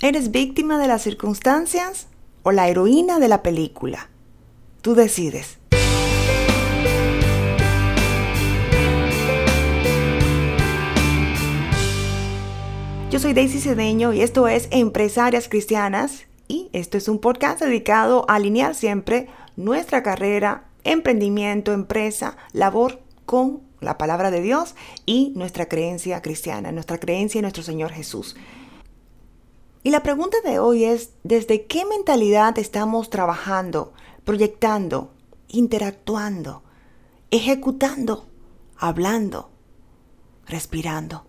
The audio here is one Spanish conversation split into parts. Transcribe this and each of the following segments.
¿Eres víctima de las circunstancias o la heroína de la película? Tú decides. Yo soy Daisy Cedeño y esto es Empresarias Cristianas y esto es un podcast dedicado a alinear siempre nuestra carrera, emprendimiento, empresa, labor con la palabra de Dios y nuestra creencia cristiana, nuestra creencia en nuestro Señor Jesús. Y la pregunta de hoy es, ¿desde qué mentalidad estamos trabajando, proyectando, interactuando, ejecutando, hablando, respirando?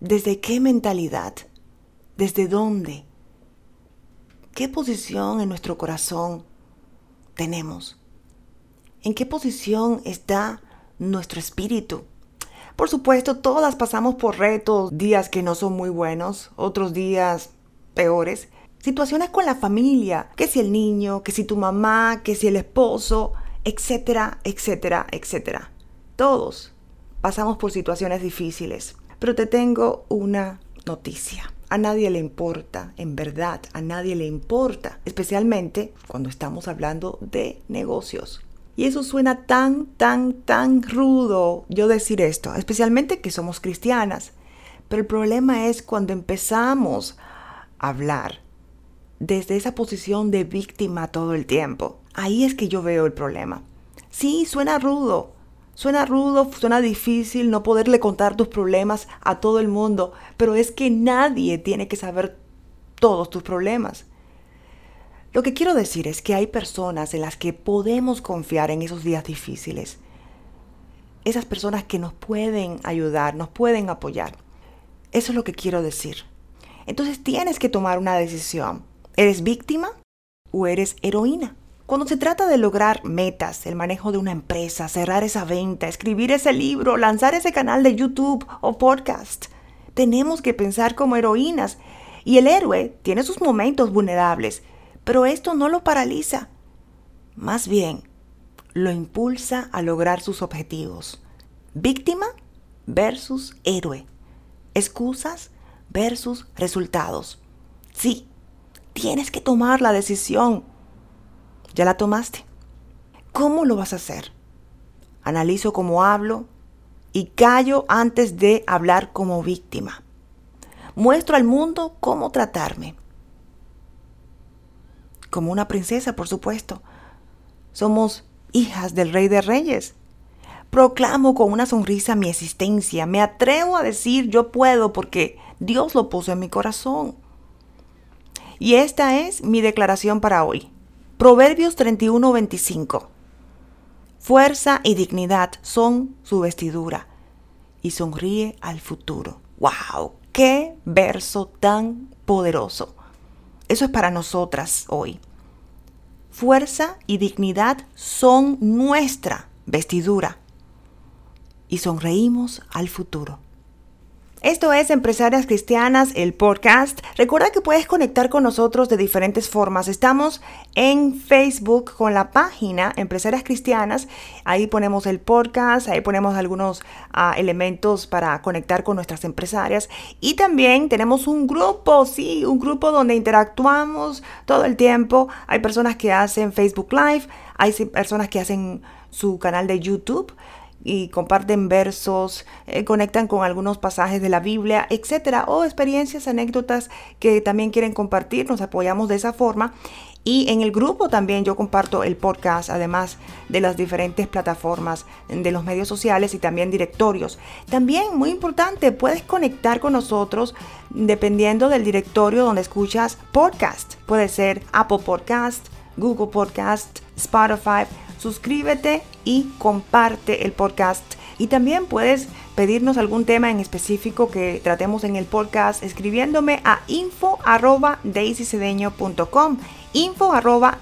¿Desde qué mentalidad? ¿Desde dónde? ¿Qué posición en nuestro corazón tenemos? ¿En qué posición está nuestro espíritu? Por supuesto, todas pasamos por retos, días que no son muy buenos, otros días peores. Situaciones con la familia, que si el niño, que si tu mamá, que si el esposo, etcétera, etcétera, etcétera. Todos pasamos por situaciones difíciles. Pero te tengo una noticia. A nadie le importa, en verdad, a nadie le importa, especialmente cuando estamos hablando de negocios. Y eso suena tan, tan, tan rudo yo decir esto, especialmente que somos cristianas. Pero el problema es cuando empezamos a hablar desde esa posición de víctima todo el tiempo. Ahí es que yo veo el problema. Sí, suena rudo. Suena rudo, suena difícil no poderle contar tus problemas a todo el mundo, pero es que nadie tiene que saber todos tus problemas. Lo que quiero decir es que hay personas en las que podemos confiar en esos días difíciles. Esas personas que nos pueden ayudar, nos pueden apoyar. Eso es lo que quiero decir. Entonces tienes que tomar una decisión. ¿Eres víctima o eres heroína? Cuando se trata de lograr metas, el manejo de una empresa, cerrar esa venta, escribir ese libro, lanzar ese canal de YouTube o podcast, tenemos que pensar como heroínas. Y el héroe tiene sus momentos vulnerables, pero esto no lo paraliza. Más bien, lo impulsa a lograr sus objetivos. Víctima versus héroe. Excusas versus resultados. Sí, tienes que tomar la decisión. ¿Ya la tomaste? ¿Cómo lo vas a hacer? Analizo cómo hablo y callo antes de hablar como víctima. Muestro al mundo cómo tratarme como una princesa, por supuesto. Somos hijas del Rey de Reyes. Proclamo con una sonrisa mi existencia. Me atrevo a decir yo puedo porque Dios lo puso en mi corazón. Y esta es mi declaración para hoy. Proverbios 31:25. Fuerza y dignidad son su vestidura y sonríe al futuro. ¡Wow! ¡Qué verso tan poderoso! Eso es para nosotras hoy. Fuerza y dignidad son nuestra vestidura y sonreímos al futuro. Esto es Empresarias Cristianas, el podcast. Recuerda que puedes conectar con nosotros de diferentes formas. Estamos en Facebook con la página Empresarias Cristianas. Ahí ponemos el podcast, ahí ponemos algunos ah, elementos para conectar con nuestras empresarias. Y también tenemos un grupo, sí, un grupo donde interactuamos todo el tiempo. Hay personas que hacen Facebook Live, hay personas que hacen su canal de YouTube y comparten versos, eh, conectan con algunos pasajes de la Biblia, etcétera, o experiencias, anécdotas que también quieren compartir. Nos apoyamos de esa forma. Y en el grupo también yo comparto el podcast, además de las diferentes plataformas de los medios sociales y también directorios. También, muy importante, puedes conectar con nosotros dependiendo del directorio donde escuchas podcast. Puede ser Apple Podcast, Google Podcast, Spotify suscríbete y comparte el podcast. Y también puedes pedirnos algún tema en específico que tratemos en el podcast escribiéndome a info arroba info arroba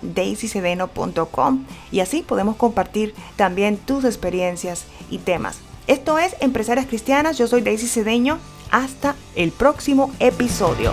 y así podemos compartir también tus experiencias y temas. Esto es Empresarias Cristianas, yo soy Daisy Cedeño, hasta el próximo episodio.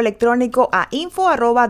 electrónico a info arroba